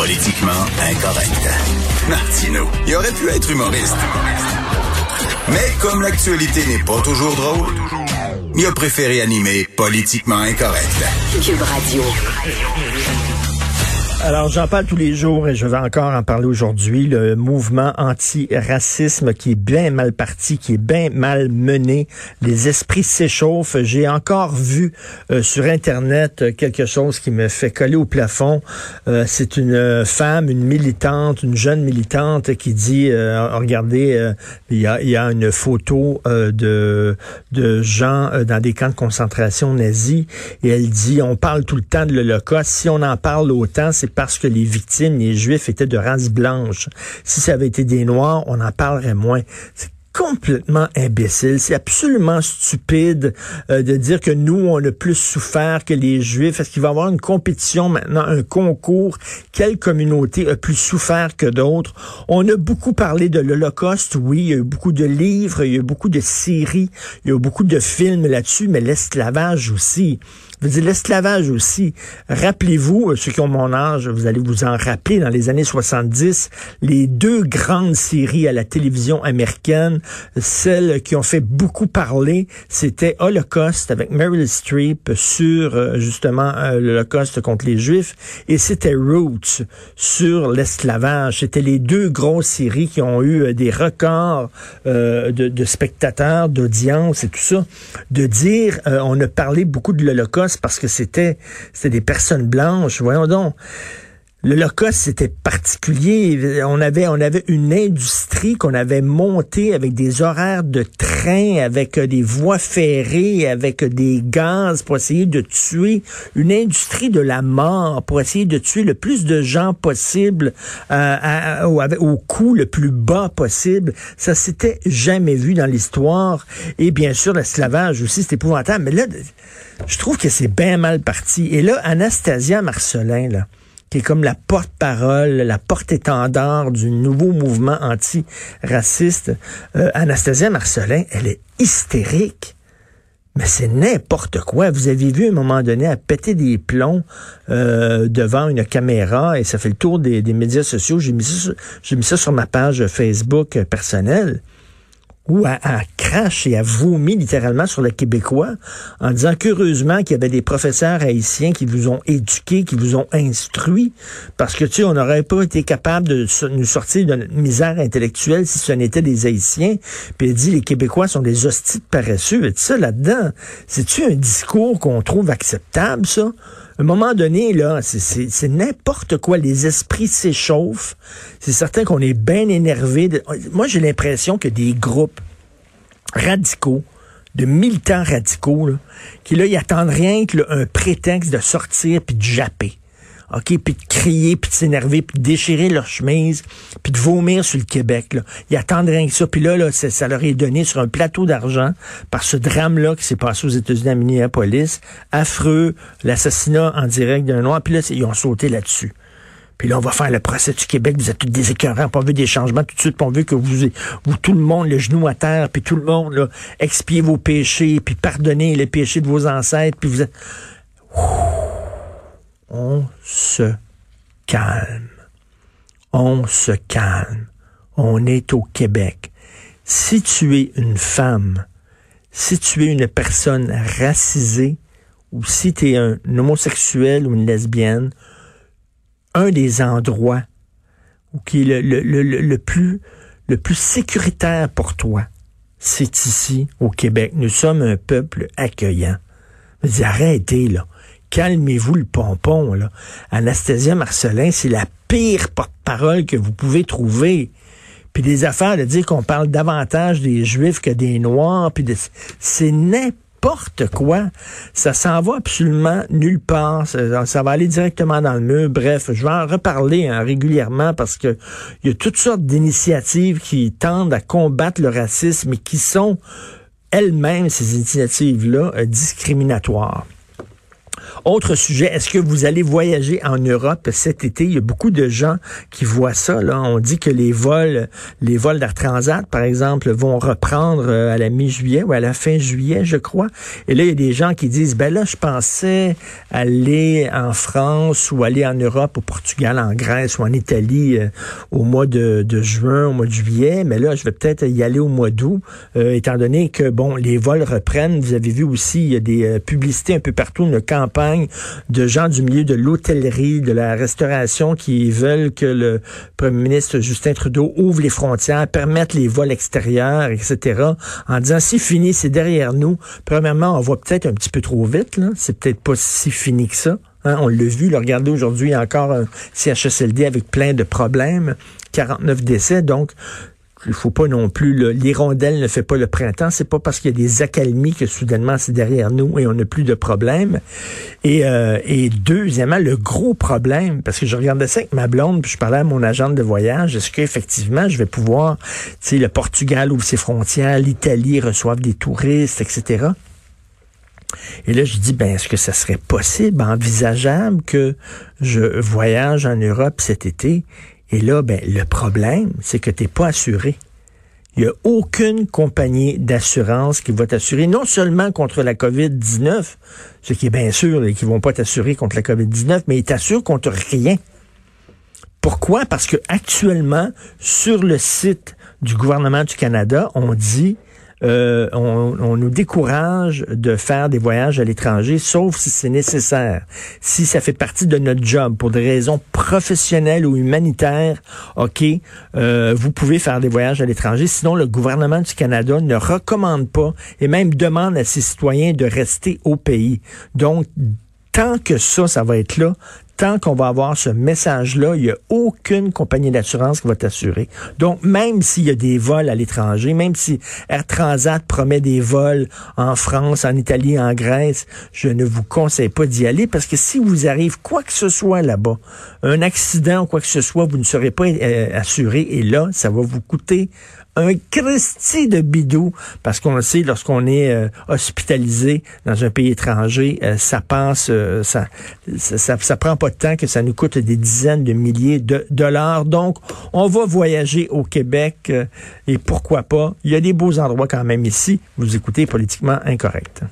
Politiquement incorrect. Martino, il aurait pu être humoriste. Mais comme l'actualité n'est pas toujours drôle, il a préféré animer Politiquement incorrect. Cube Radio. Alors, j'en parle tous les jours et je vais encore en parler aujourd'hui. Le mouvement anti-racisme qui est bien mal parti, qui est bien mal mené. Les esprits s'échauffent. J'ai encore vu euh, sur Internet quelque chose qui me fait coller au plafond. Euh, c'est une femme, une militante, une jeune militante qui dit, euh, regardez, il y, a, y, a, une photo de, de gens dans des camps de concentration nazis et elle dit, on parle tout le temps de l'Holocauste. Si on en parle autant, c'est parce que les victimes, les Juifs, étaient de race blanche. Si ça avait été des Noirs, on en parlerait moins complètement imbécile. C'est absolument stupide euh, de dire que nous, on a plus souffert que les Juifs. Est-ce qu'il va y avoir une compétition maintenant, un concours? Quelle communauté a plus souffert que d'autres? On a beaucoup parlé de l'Holocauste, oui. Il y a eu beaucoup de livres, il y a eu beaucoup de séries, il y a eu beaucoup de films là-dessus, mais l'esclavage aussi. Je veux l'esclavage aussi. Rappelez-vous, euh, ceux qui ont mon âge, vous allez vous en rappeler, dans les années 70, les deux grandes séries à la télévision américaine, celles qui ont fait beaucoup parler, c'était Holocaust avec Meryl Streep sur euh, justement euh, l'Holocauste contre les Juifs, et c'était Roots sur l'esclavage. C'était les deux grosses séries qui ont eu des records de, de, spectateurs, d'audience et tout ça. De dire, on a parlé beaucoup de l'Holocauste, parce que c'était c'était des personnes blanches. Voyons donc. Le L'Holocauste, c'était particulier. On avait, on avait une industrie qu'on avait montée avec des horaires de train, avec euh, des voies ferrées, avec des gaz pour essayer de tuer. Une industrie de la mort pour essayer de tuer le plus de gens possible euh, au, au coût le plus bas possible. Ça s'était jamais vu dans l'histoire. Et bien sûr, l'esclavage aussi, c'est épouvantable. Mais là, je trouve que c'est bien mal parti. Et là, Anastasia Marcelin, là, qui est comme la porte-parole, la porte-étendard du nouveau mouvement anti-raciste, euh, Anastasia Marcelin, elle est hystérique. Mais c'est n'importe quoi. Vous avez vu à un moment donné à péter des plombs euh, devant une caméra et ça fait le tour des, médias sociaux. J'ai mis, j'ai mis ça sur ma page Facebook personnelle où elle, crache et elle vomit littéralement sur le Québécois en disant qu'heureusement qu'il y avait des professeurs haïtiens qui vous ont éduqués, qui vous ont instruits, parce que, tu sais, on n'aurait pas été capable de nous sortir d'une misère intellectuelle si ce n'était des haïtiens. Puis elle dit, les Québécois sont des hosties paresseux. Et ça, là-dedans, c'est-tu un discours qu'on trouve acceptable, ça? Un moment donné, là, c'est n'importe quoi. Les esprits s'échauffent. C'est certain qu'on est bien énervé. Moi, j'ai l'impression que des groupes radicaux, de militants radicaux, qui là, ils attendent rien qu'un prétexte de sortir puis de japper. OK, puis de crier, puis de s'énerver, puis de déchirer leur chemise, puis de vomir sur le Québec. Là. Ils attendent rien que ça. Puis là, là ça leur est donné sur un plateau d'argent par ce drame-là qui s'est passé aux États-Unis à Minneapolis. Affreux, l'assassinat en direct d'un Noir. Puis là, ils ont sauté là-dessus. Puis là, on va faire le procès du Québec. Vous êtes tous des écœurants. On veut des changements tout de suite. On veut que vous, vous, tout le monde, le genou à terre, puis tout le monde, là, expiez vos péchés, puis pardonnez les péchés de vos ancêtres. Puis vous êtes se calme. On se calme. On est au Québec. Si tu es une femme, si tu es une personne racisée, ou si tu es un homosexuel ou une lesbienne, un des endroits qui est le, le, plus le plus sécuritaire pour toi, c'est ici au Québec. Nous sommes un peuple accueillant. arrêtez là calmez-vous le pompon. Là. Anastasia Marcelin, c'est la pire porte-parole que vous pouvez trouver. Puis des affaires de dire qu'on parle davantage des Juifs que des Noirs, puis de... c'est n'importe quoi. Ça s'en va absolument nulle part. Ça, va aller directement dans le mur. Bref, je vais en reparler hein, régulièrement parce que il y a toutes sortes d'initiatives qui tendent à combattre le racisme et qui sont elles-mêmes, ces initiatives-là, euh, discriminatoires. Autre sujet, est-ce que vous allez voyager en Europe cet été? Il y a beaucoup de gens qui voient ça. Là. On dit que les vols, les vols d'Air Transat, par exemple, vont reprendre euh, à la mi-juillet ou à la fin juillet, je crois. Et là, il y a des gens qui disent, ben là, je pensais aller en France ou aller en Europe, au Portugal, en Grèce ou en Italie euh, au mois de, juin, au mois de juillet, mais là, je vais peut-être y aller au mois d'août, euh, étant donné que, bon, les vols reprennent. Vous avez vu aussi, il y a des publicités un peu partout, une campagne de gens du milieu de l'hôtellerie, de la restauration qui veulent que le premier ministre Justin Trudeau ouvre les frontières, permette les vols extérieurs, etc., en disant c'est fini, c'est derrière nous. Premièrement, on va peut-être un petit peu trop vite, là. C'est peut-être pas si fini que ça. Hein. on l'a vu, regardez aujourd'hui encore un CHSLD avec plein de problèmes, 49 décès. Donc, il faut pas non plus l'hirondelle ne fait pas le printemps. C'est pas parce qu'il y a des accalmies que soudainement c'est derrière nous et on n'a plus de problème. Et, euh, et deuxièmement, le gros problème, parce que je regardais ça avec ma blonde, puis je parlais à mon agent de voyage, est-ce qu'effectivement je vais pouvoir, tu sais, le Portugal ouvre ses frontières, l'Italie reçoive des touristes, etc. Et là, je dis, ben, est-ce que ça serait possible, envisageable que je voyage en Europe cet été et là, ben, le problème, c'est que tu n'es pas assuré. Il n'y a aucune compagnie d'assurance qui va t'assurer non seulement contre la COVID-19, ce qui est bien sûr, qu'ils ne vont pas t'assurer contre la COVID-19, mais ils t'assurent contre rien. Pourquoi? Parce que actuellement, sur le site du gouvernement du Canada, on dit euh, on, nous décourage de faire des voyages à l'étranger, sauf si c'est nécessaire. Si ça fait partie de notre job pour des raisons professionnelles ou humanitaires, OK, euh, vous pouvez faire des voyages à l'étranger. Sinon, le gouvernement du Canada ne recommande pas et même demande à ses citoyens de rester au pays. Donc, tant que ça, ça va être là, tant qu'on va avoir ce message-là, il n'y a aucune compagnie d'assurance qui va t'assurer. Donc, même s'il y a des vols à l'étranger, même si Air Transat promet des vols en France, en Italie, en Grèce, je ne vous conseille pas d'y aller parce que si vous arrive quoi que ce soit là-bas, un accident ou quoi que ce soit, vous ne serez pas euh, assuré et là, ça va vous coûter un Christi de bidou, parce qu'on le sait, lorsqu'on est euh, hospitalisé dans un pays étranger, euh, ça passe, euh, ça, ça, ça, prend pas de temps que ça nous coûte des dizaines de milliers de dollars. Donc, on va voyager au Québec et pourquoi pas. Il y a des beaux endroits quand même ici. Vous écoutez politiquement incorrect.